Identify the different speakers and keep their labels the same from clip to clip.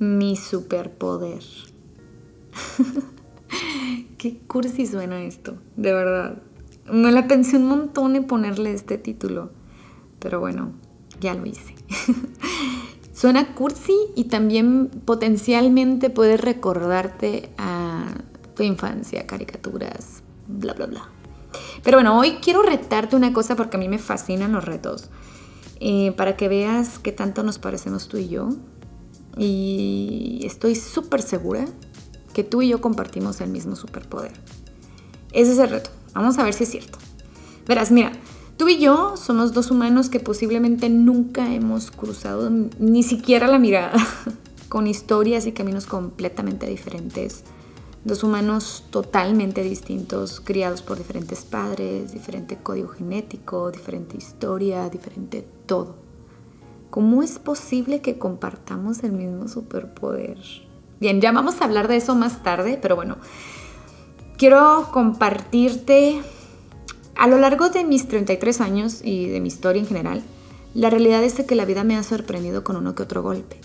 Speaker 1: mi superpoder. Qué cursi suena esto, de verdad. Me la pensé un montón en ponerle este título, pero bueno, ya lo hice. suena cursi y también potencialmente puede recordarte a tu infancia, caricaturas, bla, bla, bla. Pero bueno, hoy quiero retarte una cosa porque a mí me fascinan los retos. Eh, para que veas qué tanto nos parecemos tú y yo. Y estoy súper segura que tú y yo compartimos el mismo superpoder. Ese es el reto. Vamos a ver si es cierto. Verás, mira, tú y yo somos dos humanos que posiblemente nunca hemos cruzado ni siquiera la mirada, con historias y caminos completamente diferentes Dos humanos totalmente distintos, criados por diferentes padres, diferente código genético, diferente historia, diferente todo. ¿Cómo es posible que compartamos el mismo superpoder? Bien, ya vamos a hablar de eso más tarde, pero bueno, quiero compartirte a lo largo de mis 33 años y de mi historia en general, la realidad es que la vida me ha sorprendido con uno que otro golpe.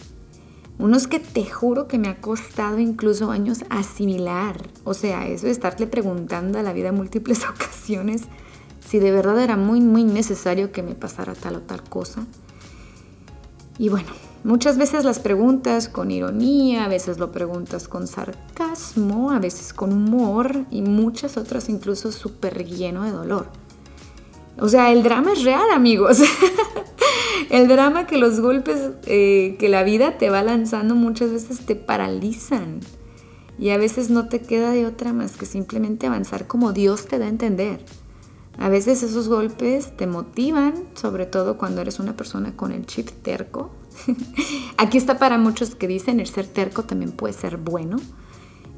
Speaker 1: Unos que te juro que me ha costado incluso años asimilar. O sea, eso de estarle preguntando a la vida en múltiples ocasiones si de verdad era muy, muy necesario que me pasara tal o tal cosa. Y bueno, muchas veces las preguntas con ironía, a veces lo preguntas con sarcasmo, a veces con humor y muchas otras incluso súper lleno de dolor. O sea, el drama es real, amigos. el drama que los golpes eh, que la vida te va lanzando muchas veces te paralizan. Y a veces no te queda de otra más que simplemente avanzar como Dios te da a entender. A veces esos golpes te motivan, sobre todo cuando eres una persona con el chip terco. Aquí está para muchos que dicen el ser terco también puede ser bueno.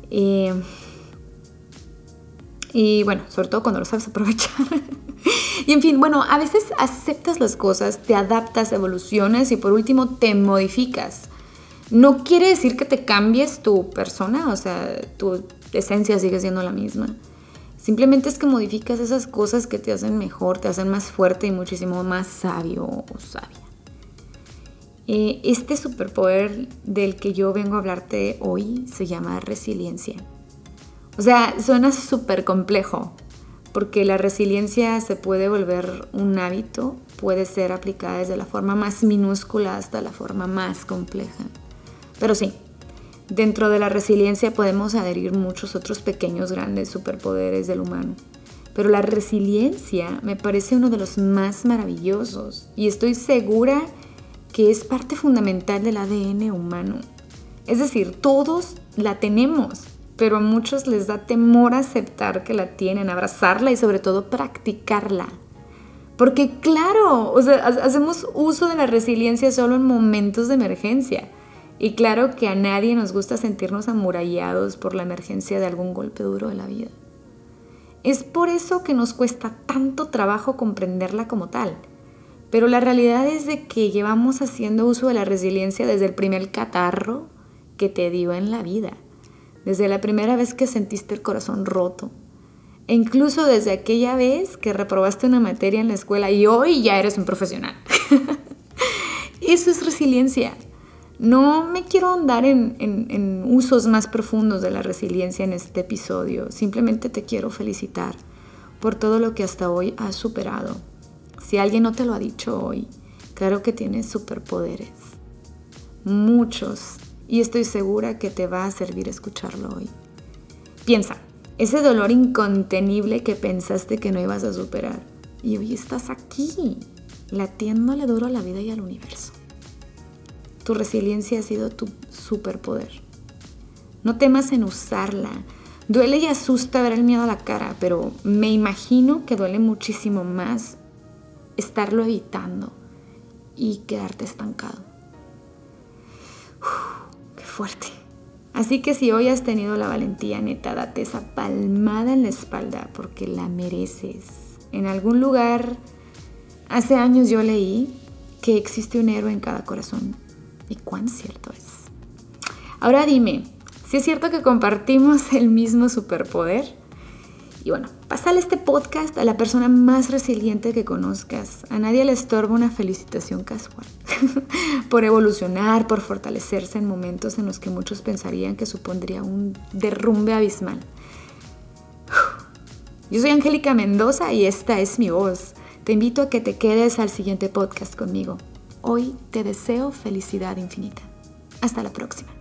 Speaker 1: Eh, y bueno, sobre todo cuando lo sabes aprovechar. y en fin, bueno, a veces aceptas las cosas, te adaptas, evolucionas y por último te modificas. No quiere decir que te cambies tu persona, o sea, tu esencia sigue siendo la misma. Simplemente es que modificas esas cosas que te hacen mejor, te hacen más fuerte y muchísimo más sabio o sabia. Eh, este superpoder del que yo vengo a hablarte hoy se llama resiliencia. O sea, suena súper complejo, porque la resiliencia se puede volver un hábito, puede ser aplicada desde la forma más minúscula hasta la forma más compleja. Pero sí, dentro de la resiliencia podemos adherir muchos otros pequeños, grandes superpoderes del humano. Pero la resiliencia me parece uno de los más maravillosos y estoy segura que es parte fundamental del ADN humano. Es decir, todos la tenemos pero a muchos les da temor aceptar que la tienen, abrazarla y sobre todo practicarla. Porque claro, o sea, hacemos uso de la resiliencia solo en momentos de emergencia. Y claro que a nadie nos gusta sentirnos amurallados por la emergencia de algún golpe duro de la vida. Es por eso que nos cuesta tanto trabajo comprenderla como tal. Pero la realidad es de que llevamos haciendo uso de la resiliencia desde el primer catarro que te dio en la vida desde la primera vez que sentiste el corazón roto, e incluso desde aquella vez que reprobaste una materia en la escuela y hoy ya eres un profesional. Eso es resiliencia. No me quiero andar en, en, usos más profundos de la resiliencia en este episodio. Simplemente te quiero felicitar por todo lo que hasta hoy has superado. Si alguien no te lo ha dicho hoy, claro que tienes superpoderes. Muchos y estoy segura que te va a servir escucharlo hoy. Piensa, ese dolor incontenible que pensaste que no ibas a superar y hoy estás aquí, latiéndole duro a la vida y al universo. Tu resiliencia ha sido tu superpoder. No temas en usarla. Duele y asusta ver el miedo a la cara, pero me imagino que duele muchísimo más estarlo evitando y quedarte estancado fuerte. Así que si hoy has tenido la valentía, neta, date esa palmada en la espalda porque la mereces. En algún lugar, hace años yo leí que existe un héroe en cada corazón. ¿Y cuán cierto es? Ahora dime, si es cierto que compartimos el mismo superpoder Y bueno, pasale este podcast a la persona más resiliente que conozcas. A nadie le estorba una felicitación casual. por evolucionar, por fortalecerse en momentos en los que muchos pensarían que supondría un derrumbe abismal. Yo soy Angélica Mendoza y esta es mi voz. Te invito a que te quedes al siguiente podcast conmigo. Hoy te deseo felicidad infinita. Hasta la próxima.